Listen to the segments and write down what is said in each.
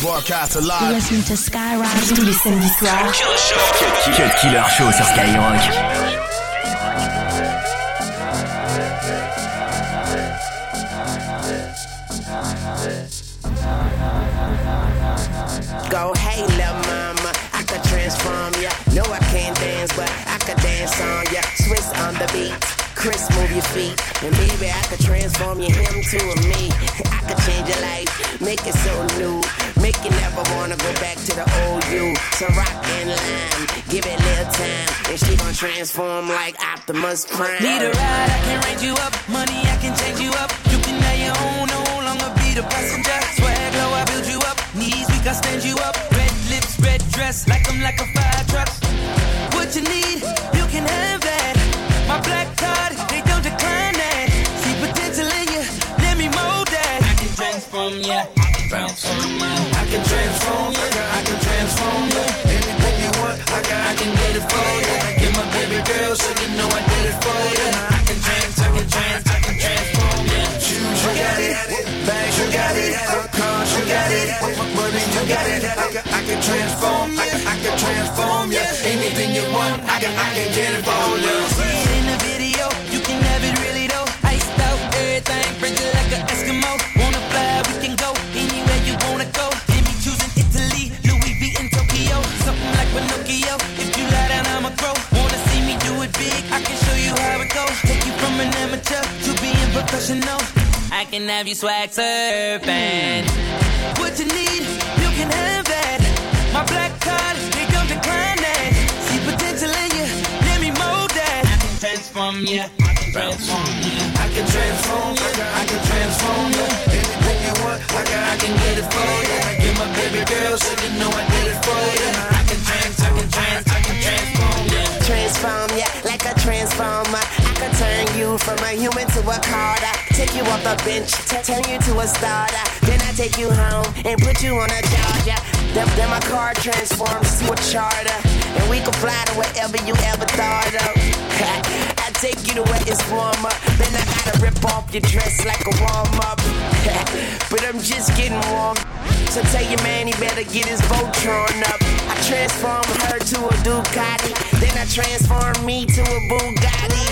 Broadcast live. Listen to Skyrock tous les samedis soirs. Cut Killer Show sur Skyrock. Go, hey, little mama, I could transform ya. No, I can't dance, but I could dance on ya. Swizz on the beat, Chris, move your feet. And baby, I could transform you him to a me. I could change your life, make it so new. Make you never wanna go back to the old you. So rock and lime, give it little time. And she gon' transform like Optimus Prime. Need a ride, I can range you up. Money, I can change you up. You can have your own, no longer be the passenger. Swag low, I build you up. Knees weak, I stand you up. Red lips, red dress, like I'm like a transform ya, I can transform ya. Anything you want, I got, I can get it for ya. Get my baby girl, so you know I did it for ya. I can trans, I can trans, I can transform ya. Shoes, you got it. Bags, you got it. Cars, you got it. Money, you got it. I can, I can transform. I can, I can transform ya. Anything you want, I can, I can get it for ya. See it in the video, you can have it really though. Iced out, everything, frigid like an Eskimo. How it goes. Take you from an amateur to being professional. I can have you swag surfing. What you need, you can have that. My black card, they don't decline that. See potential in you, let me mold that. I can transform ya, I can transform ya. I can transform. I can, I can transform ya. Anything you want, I can, I can get it for ya. Get my baby girl, so you know I did it for ya. I can trans, I can trans, I can transform. Transform ya like a transformer. I could turn you from a human to a carter. Take you off the bench, turn you to a starter. Then I take you home and put you on a charger. Then, then my car transforms to a charter. And we can fly to wherever you ever thought of. I take you to where it's warmer. Then I gotta rip off your dress like a warm up. but I'm just getting warm. So tell your man he better get his drawn up. Transform her to a Ducati. Then I transform me to a Bugatti.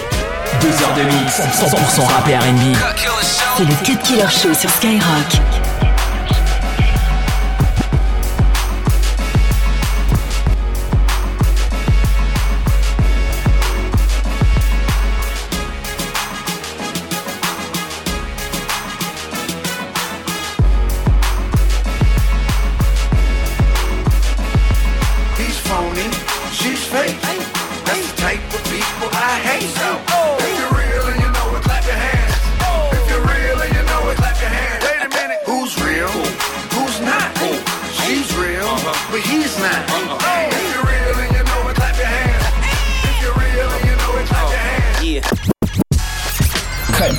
Deux heures de mix, 100% rap et R&B. C'est le Cut Killer Show sur Skyrock.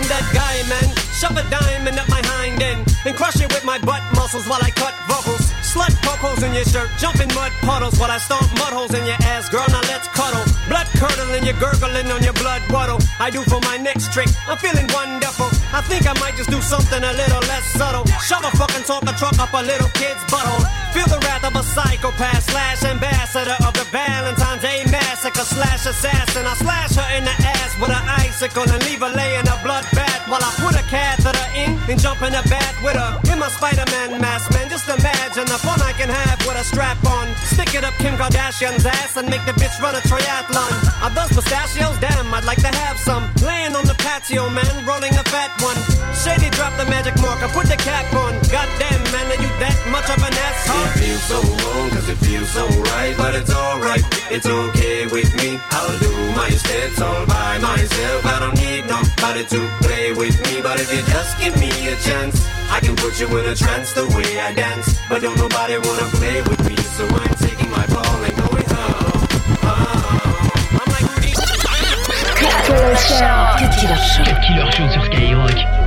I'm that guy, man. Shove a diamond up my hind end and crush it with my butt muscles while I cut vocals. Slut poke holes in your shirt, jump in mud puddles while I stomp mud holes in your ass, girl. Now let's cuddle. Blood curdling, you're gurgling on your blood waddle. I do for my next trick. I'm feeling wonderful. I think I might just do something a little less subtle. Shove a fucking Tonka truck up a little kid's butthole. Feel the wrath of a psychopath slash ambassador of the Valentine's Day massacre slash assassin. I slash her in the ass with an icicle and leave her laying a blood bath while I put a catheter in and jump in the bath with her in my Spider-Man mask. Man, just imagine the fun I can have with a strap on. Stick it up Kim Kardashian's ass and make the bitch run a triathlon. Are those pistachios? Damn, I'd like to have some. Laying on the patio, man, rolling a fat one. Shady drop the magic marker, put the cap on. Goddamn, man, are you that much of an asshole? It feels so wrong, cause it feels so right, but it's alright, it's okay with me. I'll do my steps all by myself. I don't need nobody to play with me, but if you just give me a chance, I can put you in a trance the way I dance. But don't nobody wanna play with me, so I'm taking my ball and going home. I'm like. Cut Killer Show. Killer Show. Killer Show sur Skyrock.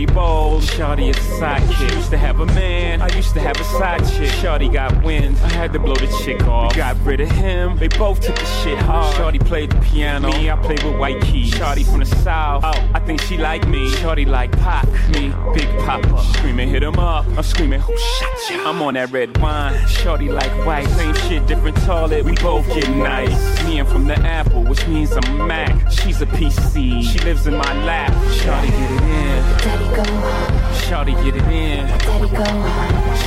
Blackberry bowl. Shawty is sidekick. Used to have a man. I used to have a side chick. Shawty got wind. I had to blow the chick off. We Got rid of him. They both took the shit hard. Shawty played the piano. Me, I played with white keys. Shawty from the south. Oh, I think she like me. Shawty like Pac. Me, Big Poppa. Screaming, hit him up. I'm screaming, who shot ya? I'm on that red wine. Shawty like white. Same shit, different toilet. We both get nice. Me, I'm from the Apple, which means I'm Mac. She's a PC. She lives in my lap. Shawty get it in. Daddy go, Shawty get it in. daddy go,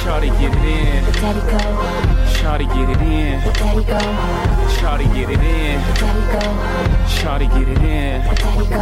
Shawty get it in. daddy go, Shawty get it in. daddy go, Shawty get it in. daddy go, Shawty get it in. daddy go,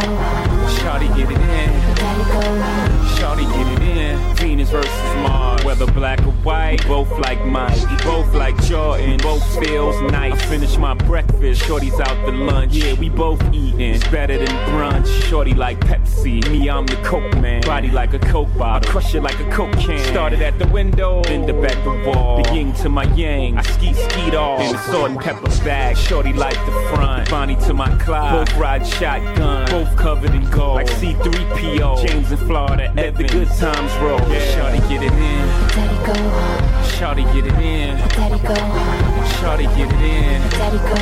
Shawty get it in. daddy go. Shawty get it in. Venus versus Mars. Whether black or white, both like Mike. Both like Jordan. Both feels nice. I finish my breakfast. Shorty's out to lunch. Yeah, we both eating. It's better than brunch. Shorty like Pepsi. Me, I'm the Coke man. Body like a Coke bottle. I crush it like a Coke can. Started at the window. End up at the wall. The yin to my yang. I ski skied off. In a salt and pepper bag. Shorty like the front. Bonnie to my Clyde. Both ride shotgun. Both covered in gold. Like C3PO. James in Florida. Let the good times roll. Shorty get it in. Daddy go, Shorty get it in. daddy go, Shorty get it in. daddy go,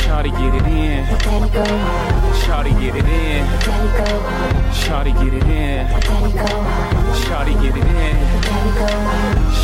Shorty get it in. daddy go, Shorty get it in. daddy go, Shorty get it in. daddy go, Shorty get it in.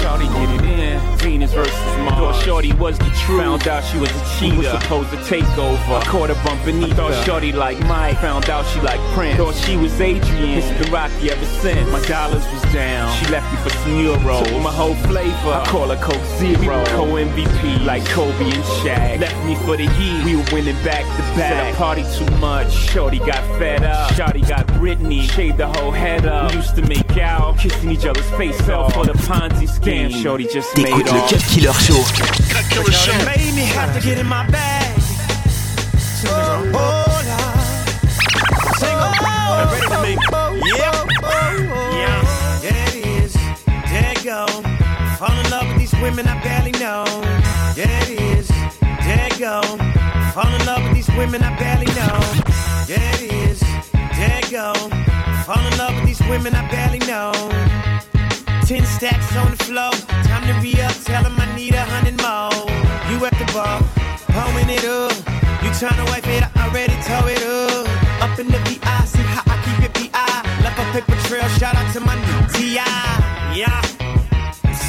Shorty get it in. Venus versus Mars. Thought Shorty was the truth. Found out she was a cheater. Was supposed to take over. I caught her bumping Ether. Thought Shorty like Mike. Found out she like Prince. Thought she was Adrian. It's been rocky ever since. My dollars was down. She left me for some euros. Took my whole flavor. I call her Coke Zero. We were co-MVP like Kobe and Shaq. Left me for the Heat. We were winning back to back. Said I party too much. Shorty got fed up. Shorty got Britney. Shaved the whole head up. We used to make out. Kissing each other's face off for the Ponzi scheme. Mm. Shorty just made T'écoutes le off. Cut Killer Show. Cut Killer Show. made me have to get in my bag. Oh, oh, Lord. Sing oh, ready to make oh, oh, yeah, oh, yeah, there it is, there it go. Fall in love with these women I barely know. There it is, there it go. Fall in love with these women I barely know. There it is, there it go. Fall in love with these women I barely know. Ten stacks on the floor. Time to re up. Tell him I need a hundred more. You at the bar, pouring it up. You tryna wipe it, I already tore it up. Up in the VI, see how I keep it PI. Left a paper trail, shout out to my new TI. Yeah.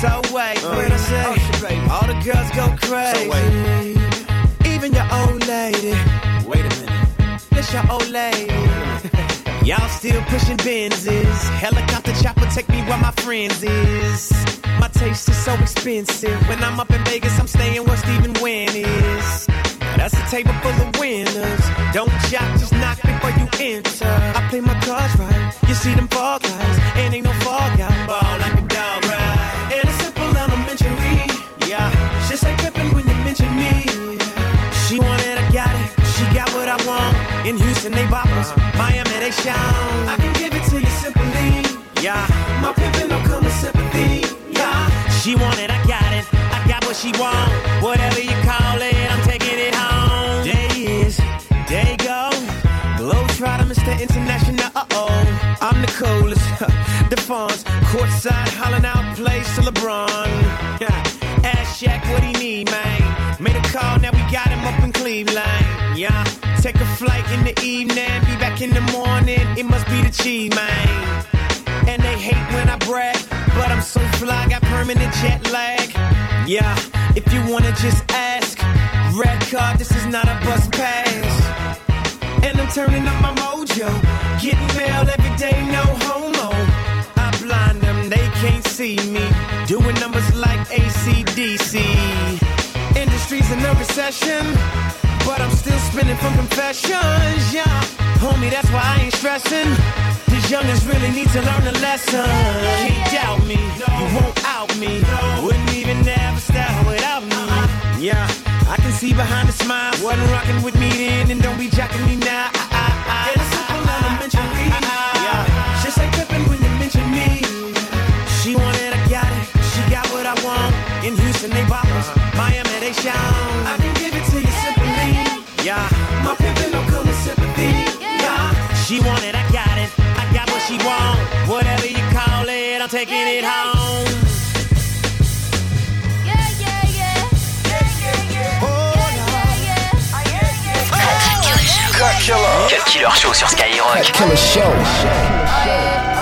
So wait, uh, what I say? Oh, All the girls go crazy. Even your old lady. Wait a minute. This your old lady. Y'all still pushing Benzes. Helicopter chopper take me where my friends is. My taste is so expensive. When I'm up in Vegas, I'm staying where Stephen Wynn is. That's a table full of winners. Don't jock, just knock before you enter. I play my cards right. You see them fall guys, and ain't no fall guy. Ball like a dog In Houston, they boppers. Miami, they shine. I can give it to you simply. Yeah, my pimpin' don't come with sympathy. Yeah, she want it, I got it. I got what she want. Whatever you call it, I'm taking it home. Day is. You go. Globetrotter, Mr. International. Uh oh, I'm the coolest. the funds, courtside, hollering out plays to LeBron. Yeah, ask Shaq what he need, man. Made a call, now we got him up in Cleveland. Yeah, take a flight in the evening, be back in the morning. It must be the cheese, man. And they hate when I brag, but I'm so fly, got permanent jet lag. Yeah, if you wanna just ask, red card, this is not a bus pass. And I'm turning up my mojo. Getting mail every day, no homo. I blind them, they can't see me. Doing numbers like ACDC. Industry's in a recession, but I'm still spinning from confessions. Yeah, homie, that's why I ain't stressing. These youngins really need to learn a lesson. Can't doubt me, you won't out me. Wouldn't even a style without me. Yeah, I can see behind the smile. Wasn't rocking with me then, and don't be jacking me now. I, Miami, they shine. I can give it to you simply. Yeah, my pimpin' don't come with sympathy. Yeah, she wanted, I got it. I got what she want. Whatever you call it, I'm taking it home. Cut Killer. Cut Killer Show sur Skyrock. Cut Killer Show. Oh,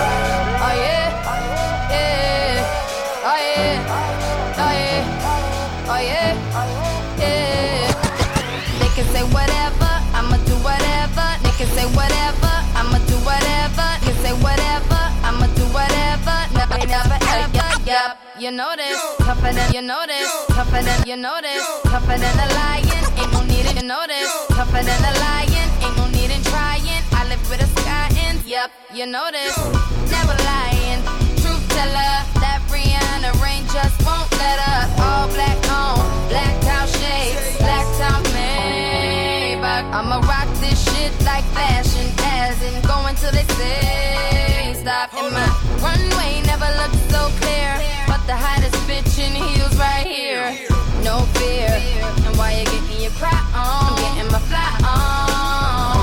you know this. Tougher than you know this. Tougher than you know this. Tougher than a lion. Ain't no need it, you know this. Tougher than a lion. Ain't no need in trying. I live with a sky in. Yup, you know this. Never lying. Truth teller. That Rihanna rain just won't let up. All black on, black out shades, black top Maybach. I'ma rock this shit like fashion, as in going till they say stop. And my runway never looked bitch in heels right here. No fear, and why you getting your cry on? I'm getting my fly on.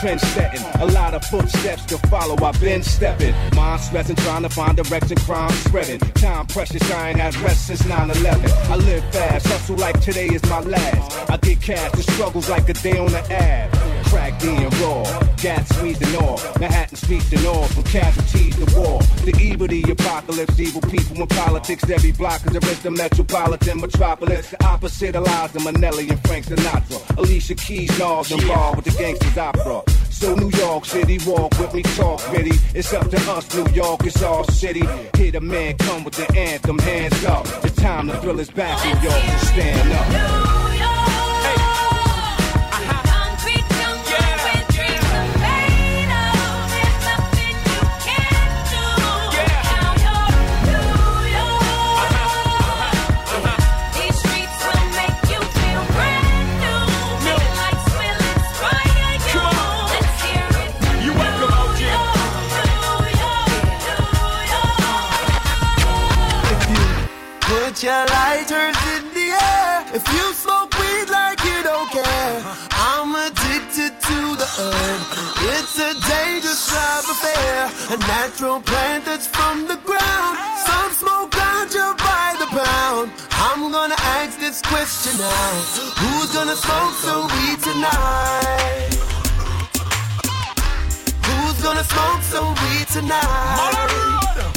Trend setting. A lot of footsteps to follow. I've been stepping. Mind stressing, trying to find direction, crime spreading. Time precious, I ain't had rest since 9 11. I live fast, hustle like today is my last. I get cash, the struggles like a day on the ab. And raw, gas squeezed and all. Manhattan streets and all, from casualties to war. The evil, the apocalypse, evil people in politics. Every block is a rich, the metropolitan metropolis. The opposite of Liza Minnelli and Frank Sinatra. Alicia Keys, Nas involved with the gangsters opera. So New York City, walk with me, talk ready. It's up to us, New York, it's our city. Hear the man come with the anthem, hands up. It's time to thrill is back, New York, stand up. Your lighters in the air. If you smoke weed like you don't care, I'm addicted to the herb. It's a dangerous love affair. A natural plant that's from the ground. Some smoke ganja by the pound. I'm gonna ask this question now. Who's gonna smoke some weed tonight? Who's gonna smoke some weed tonight?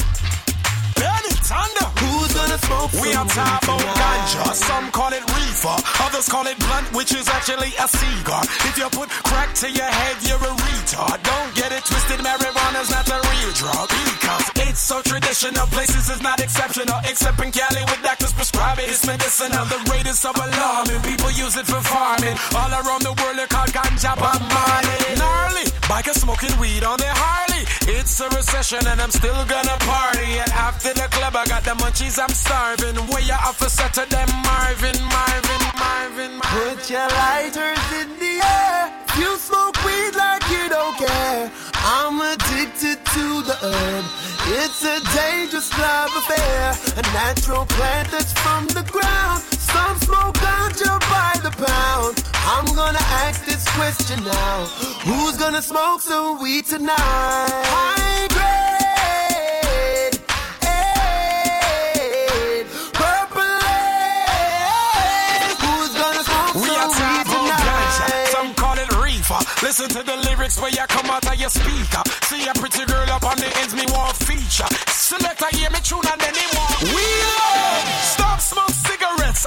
Who's gonna smoke We are talking about ganja. Some call it reefer, others call it blunt, which is actually a cigar. If you put crack to your head, you're a retard. Don't get it twisted, marijuana's not the real drug. Because it's so traditional, places is not exceptional. Except in Cali, with doctors prescribe it, it's medicinal. The rate is so alarming, people use it for farming. All around the world, they call ganja Bob Marley. Gnarly, bikers smoking weed on their Harley. It's a recession and I'm still gonna party. And after the club, I got the munchies, I'm starving. Where you officer to them, Marvin, Marvin, Marvin, Marvin. Put your lighters in the air. You smoke weed like you don't care, I'm addicted to the herb. It's a dangerous love affair. A natural plant that's from the ground. Some smoke ganja by the pound. I'm gonna this question now. Who's gonna smoke some weed tonight? High grade. aid, purple haze. Who's gonna smoke We are some weed top on ganja. tonight? Some call it reefer. Listen to the lyrics where you come out of your speaker. See a pretty girl up on the ends, me want feature. Select I hear me tune and then they want we love.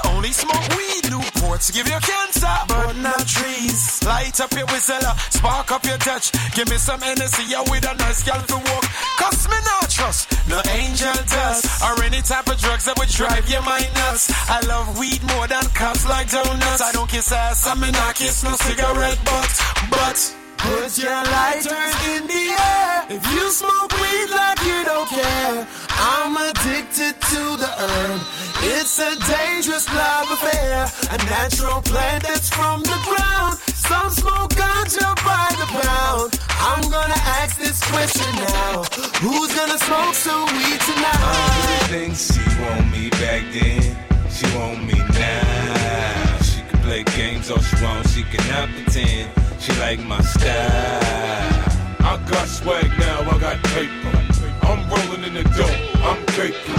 Only smoke weed. Newports give you cancer, but not trees. Light up your whistle, spark up your touch. Give me some energy, yeah, with a nice girl to walk. Cause me not trust no angel dust or any type of drugs that would drive your mind nuts. I love weed more than cops like donuts. I don't kiss ass, I mean I kiss no cigarette butt, but. Put your lighters in the air. If you smoke weed like you don't care, I'm addicted to the herb. It's a dangerous love affair. A natural plant that's from the ground. Some smoke ganja by the pound. I'm gonna ask this question now. Who's gonna smoke some weed tonight? I Think she want me back then, she want me now. She can play games all she wants, she cannot pretend she like my style. I got swag now, I got paper. I'm rolling in the dope, I'm caking.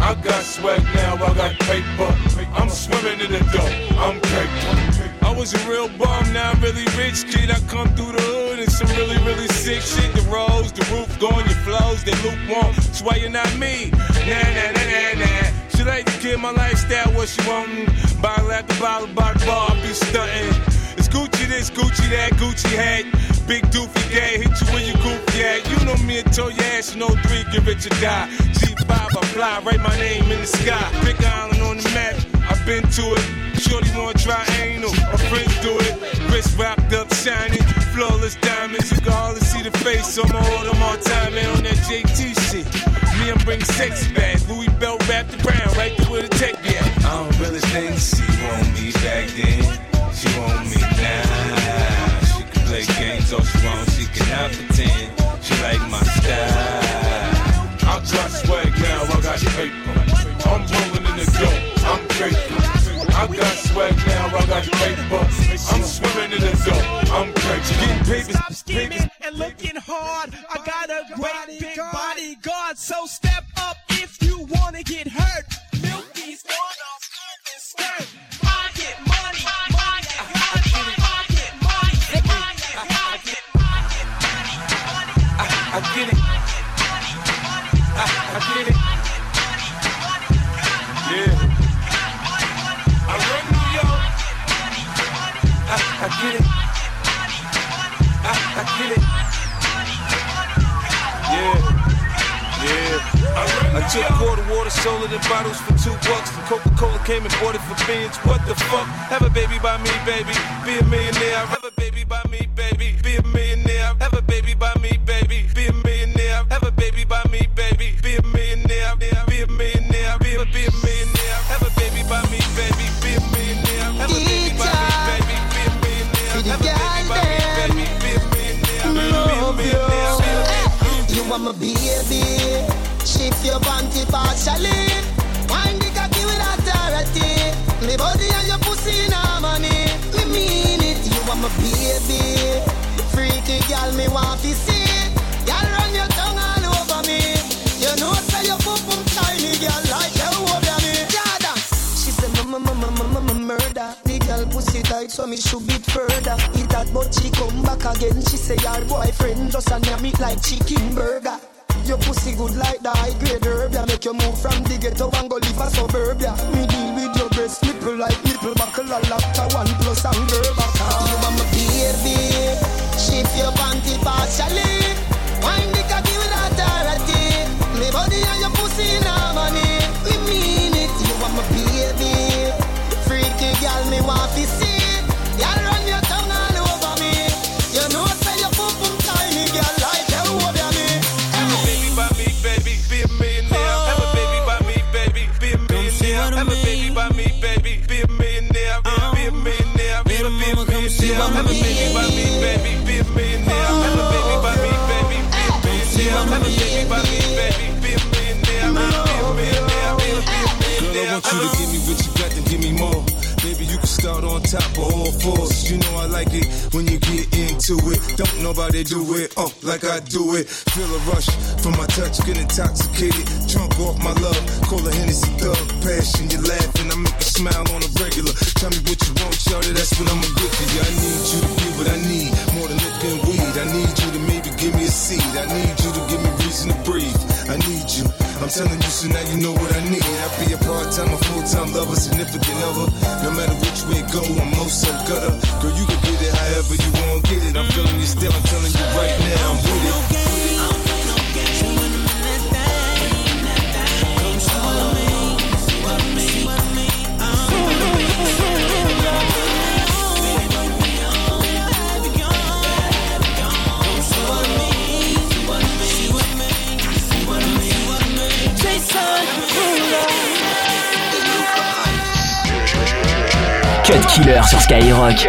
I got swag now, I got paper. I'm swimming in the dope, I'm caking. I was a real bum, now I'm really rich kid. I come through the hood and some really, really sick shit. The roads, the roof going, your flows, they lukewarm. That's why you're not me. Nah, nah, nah, nah, nah. She like to kill my lifestyle, what she wantin'. Bottle after bottle, bottle bar, be stuntin'. It's Gucci this, Gucci that, Gucci hat. Big doofy gay, hit you when you goofy at. You know me and told your ass, you know three, give it your die. G5, I fly, write my name in the sky. Big island on the map, I've been to it. Shorty wanna try anal, my friends do it. Wrist wrapped up, shining, flawless diamonds. You can hardly see the face, so I'ma hold them all time, man, on that JT shit. Me, I'm bring sexy back. Louis belt wrapped around, right there where the tech be at. I don't really think she want me back then. She want me now. Pretend. She like my style. I got swag now, I got paper. I'm rolling in the dope, I'm caking. I got swag now, I got paper. I'm swimming in the dope, I'm caking. Getting papers, scheming and looking hard. I got a great big bodyguard, so step up if you wanna get hurt. Took quarter water, sold it in bottles for two bucks. Coca-Cola came and bought it for beans. What the fuck? Have a baby by me, baby. Be a millionaire. Have a baby by me, baby. Be a millionaire. Have a baby by me, baby. Be a millionaire. Have a baby by me, baby. Be a millionaire. Be a millionaire. Be a be a millionaire. Have a baby by me, baby. Be a millionaire. Have a baby by me, baby. Be a millionaire. Have a baby by me, baby. Be a millionaire. Be a millionaire. You want baby Shift your panty partially. Wind the cocky with authority. Me body and your pussy in harmony. Me mean it You want my baby. Freaky girl me want to see Girl run your tongue all over me. You know say your pum pum tiny girl like you over me. Jordan She say mama mama mama mama murder. The girl pussy tight so me should beat further. Eat that but she come back again. She say your boyfriend just a it like chicken burger your pussy good like the high grade herb yeah. Make you move from the ghetto and go live a suburb yeah. Me deal with your breast nipple like nipple buckle A lacta one plus and back You want my baby Shift your panty partially. Wind the cocky with authority. Me body and your pussy in harmony. We mean it. You want my baby. Freaky girl me want to see. Y'all you to give me what you got, then give me more. Baby, you can start on top of all fours. You know I like it when you get into it. Don't nobody do it up like I do it. Feel a rush from my touch, get intoxicated. Drunk off my love, call a Hennessy thug. Passion, you laughing, I make you smile on a regular. Tell me what you want, y'all, that's what I'ma get for you. I need you to give what I need. More smoking weed. I need you to maybe give me a seed. I need you to give me reason to breathe. I need you. I'm telling you, so now you know what I need. I be a part-time, a full-time lover, significant other. No matter which way it go, I'm most so gutter. Girl, you can get it however you want, get it. I'm feeling you still. I'm telling you right now, I'm with it. Killer sur Skyrock.